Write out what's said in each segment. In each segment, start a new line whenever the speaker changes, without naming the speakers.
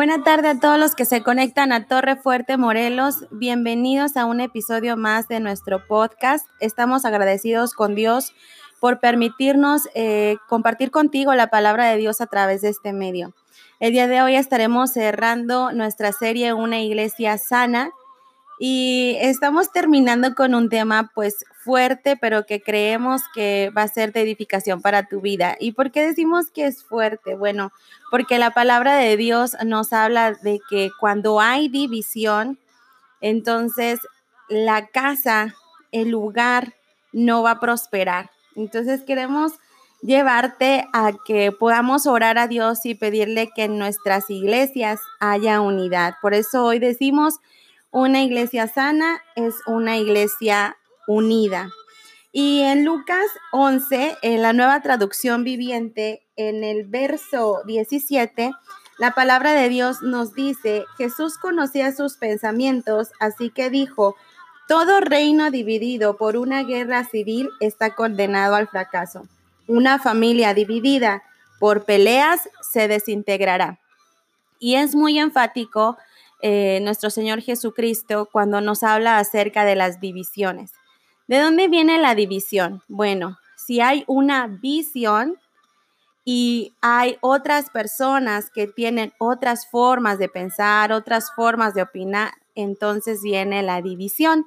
Buenas tardes a todos los que se conectan a Torre Fuerte Morelos. Bienvenidos a un episodio más de nuestro podcast. Estamos agradecidos con Dios por permitirnos eh, compartir contigo la palabra de Dios a través de este medio. El día de hoy estaremos cerrando nuestra serie Una iglesia sana y estamos terminando con un tema pues fuerte, pero que creemos que va a ser de edificación para tu vida. ¿Y por qué decimos que es fuerte? Bueno, porque la palabra de Dios nos habla de que cuando hay división, entonces la casa, el lugar no va a prosperar. Entonces queremos llevarte a que podamos orar a Dios y pedirle que en nuestras iglesias haya unidad. Por eso hoy decimos una iglesia sana es una iglesia unida. Y en Lucas 11, en la nueva traducción viviente, en el verso 17, la palabra de Dios nos dice, Jesús conocía sus pensamientos, así que dijo, todo reino dividido por una guerra civil está condenado al fracaso. Una familia dividida por peleas se desintegrará. Y es muy enfático eh, nuestro Señor Jesucristo cuando nos habla acerca de las divisiones. ¿De dónde viene la división? Bueno, si hay una visión y hay otras personas que tienen otras formas de pensar, otras formas de opinar, entonces viene la división.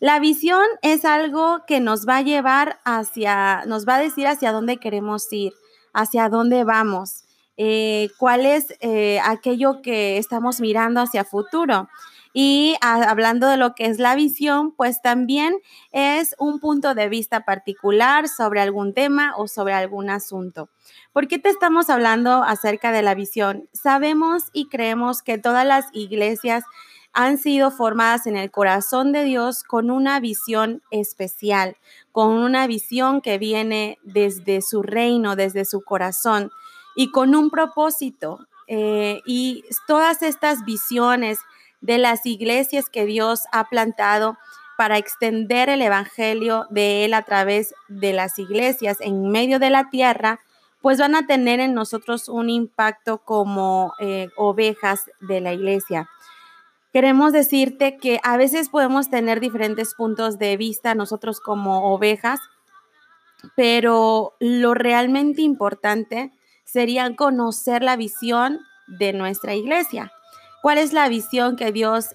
La visión es algo que nos va a llevar hacia, nos va a decir hacia dónde queremos ir, hacia dónde vamos. Eh, cuál es eh, aquello que estamos mirando hacia futuro. Y hablando de lo que es la visión, pues también es un punto de vista particular sobre algún tema o sobre algún asunto. ¿Por qué te estamos hablando acerca de la visión? Sabemos y creemos que todas las iglesias han sido formadas en el corazón de Dios con una visión especial, con una visión que viene desde su reino, desde su corazón y con un propósito. Eh, y todas estas visiones de las iglesias que Dios ha plantado para extender el Evangelio de Él a través de las iglesias en medio de la tierra, pues van a tener en nosotros un impacto como eh, ovejas de la iglesia. Queremos decirte que a veces podemos tener diferentes puntos de vista nosotros como ovejas, pero lo realmente importante sería conocer la visión de nuestra iglesia. ¿Cuál es la visión que Dios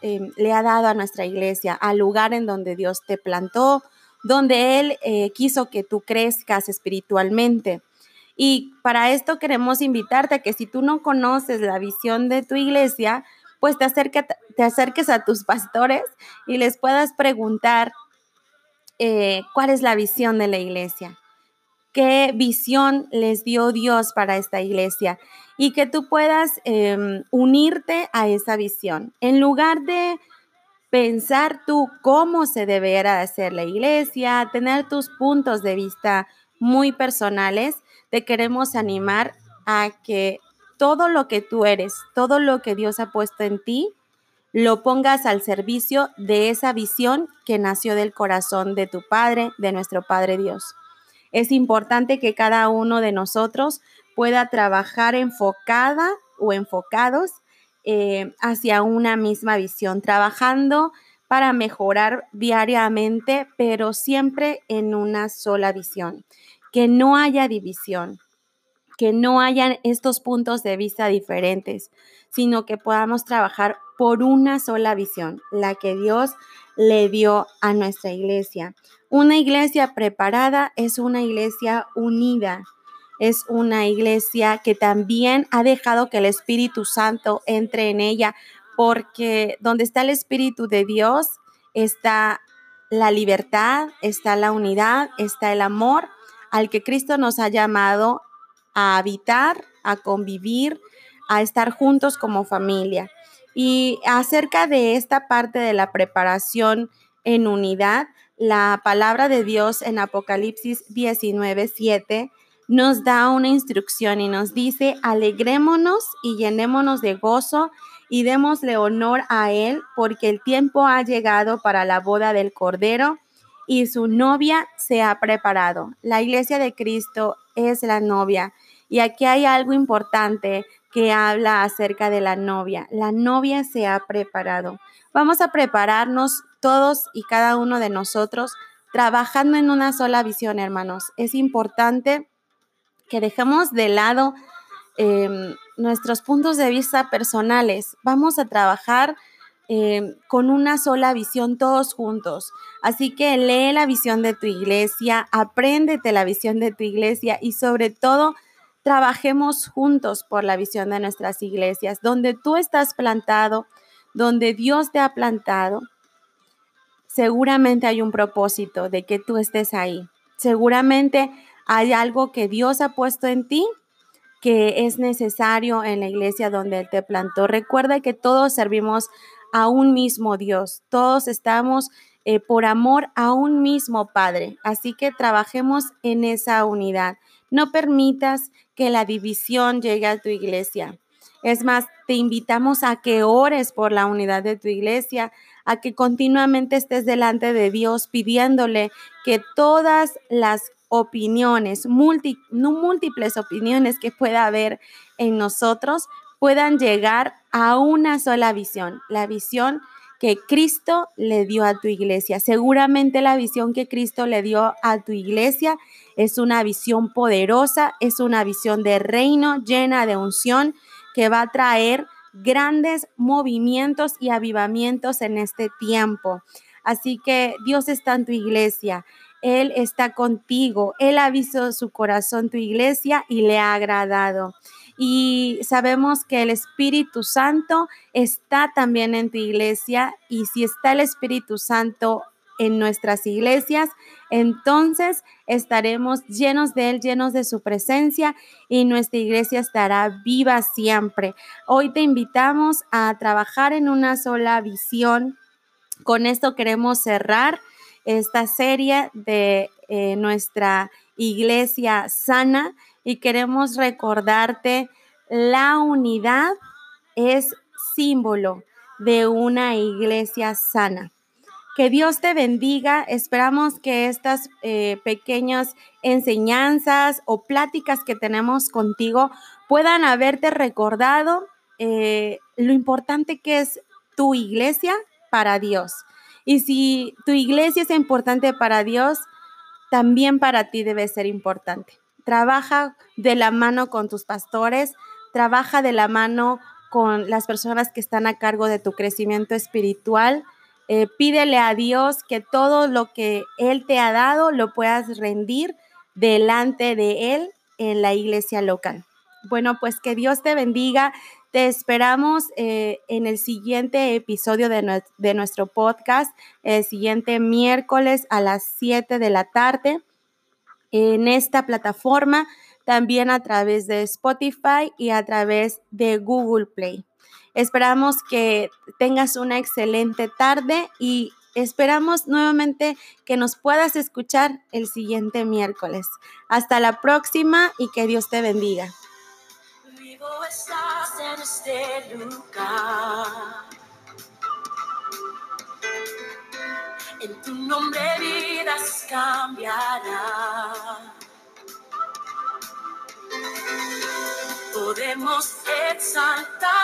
em, le ha dado a nuestra iglesia, al lugar en donde Dios te plantó, donde Él eh, quiso que tú crezcas espiritualmente? Y para esto queremos invitarte a que si tú no conoces la visión de tu iglesia, pues te, te acerques a tus pastores y les puedas preguntar eh, cuál es la visión de la iglesia qué visión les dio Dios para esta iglesia y que tú puedas em, unirte a esa visión. En lugar de pensar tú cómo se deberá hacer la iglesia, tener tus puntos de vista muy personales, te queremos animar a que todo lo que tú eres, todo lo que Dios ha puesto en ti, lo pongas al servicio de esa visión que nació del corazón de tu Padre, de nuestro Padre Dios. Es importante que cada uno de nosotros pueda trabajar enfocada o enfocados eh, hacia una misma visión, trabajando para mejorar diariamente, pero siempre en una sola visión, que no haya división, que no haya estos puntos de vista diferentes, sino que podamos trabajar por una sola visión, la que Dios le dio a nuestra iglesia. Una iglesia preparada es una iglesia unida, es una iglesia que también ha dejado que el Espíritu Santo entre en ella, porque donde está el Espíritu de Dios está la libertad, está la unidad, está el amor al que Cristo nos ha llamado a habitar, a convivir, a estar juntos como familia. Y acerca de esta parte de la preparación en unidad, la palabra de Dios en Apocalipsis 19, 7 nos da una instrucción y nos dice, alegrémonos y llenémonos de gozo y démosle honor a Él, porque el tiempo ha llegado para la boda del Cordero y su novia se ha preparado. La iglesia de Cristo es la novia Y aquí hay algo importante que habla acerca de la novia. La novia se ha preparado. Vamos a prepararnos todos y cada uno de nosotros trabajando en una sola visión, hermanos. Es importante que dejemos de lado em, nuestros puntos de vista personales. Vamos a trabajar em, con una sola visión todos juntos. Así que lee la visión de tu iglesia, apréndete la visión de tu iglesia y sobre todo trabajemos juntos por la visión de nuestras iglesias, donde tú estás plantado, donde Dios te ha plantado. Seguramente hay un propósito de que tú estés ahí. Seguramente hay algo que Dios ha puesto en ti que es necesario en la iglesia donde Él te plantó. Recuerda que todos servimos a un mismo Dios, todos estamos eh, por amor a un mismo Padre. Así que trabajemos en esa unidad. No permitas que la división llegue a tu iglesia. Es más, te invitamos a que ores por la unidad de tu iglesia, a que continuamente estés delante de Dios pidiéndole que todas las opiniones, múltiples opiniones que pueda haber en nosotros, puedan llegar a una sola visión, la visión que Cristo le dio a tu iglesia. Seguramente la visión que Cristo le dio a tu iglesia es una visión poderosa, es una visión de reino llena de unción que va a traer grandes movimientos y avivamientos en este tiempo. Así que Dios está en tu iglesia. Él está contigo. Él ha visto su corazón, tu iglesia, y le ha agradado y sabemos que el Espíritu Santo está también en tu iglesia y si está el Espíritu Santo en nuestras iglesias, entonces estaremos llenos de Él, llenos de su presencia y nuestra iglesia estará viva siempre. Hoy te invitamos a trabajar en una sola visión. Con esto queremos cerrar esta serie de eh, nuestra iglesia sana y queremos recordarte, la unidad es símbolo de una iglesia sana. Que Dios te bendiga. Esperamos que estas eh, pequeñas enseñanzas o pláticas que tenemos contigo puedan haberte recordado eh, lo importante que es tu iglesia para Dios. Y si tu iglesia es importante para Dios, también para ti debe ser importante trabaja de la mano con tus pastores, trabaja de la mano con las personas que están a cargo de tu crecimiento espiritual. Eh, pídele a Dios que todo lo que Él te ha dado lo puedas rendir delante de Él en la iglesia local. Bueno, pues que Dios te bendiga. Te esperamos eh, en el siguiente episodio de, de, nuestro podcast, el siguiente miércoles a las 7 de la tarde en esta plataforma, también a través de Spotify y a través de Google Play. Esperamos que tengas una excelente tarde y esperamos nuevamente que nos puedas escuchar el siguiente miércoles. Hasta la próxima y que Dios te bendiga. en este lugar. en tu nombre vidas cambiarán. Podemos exaltar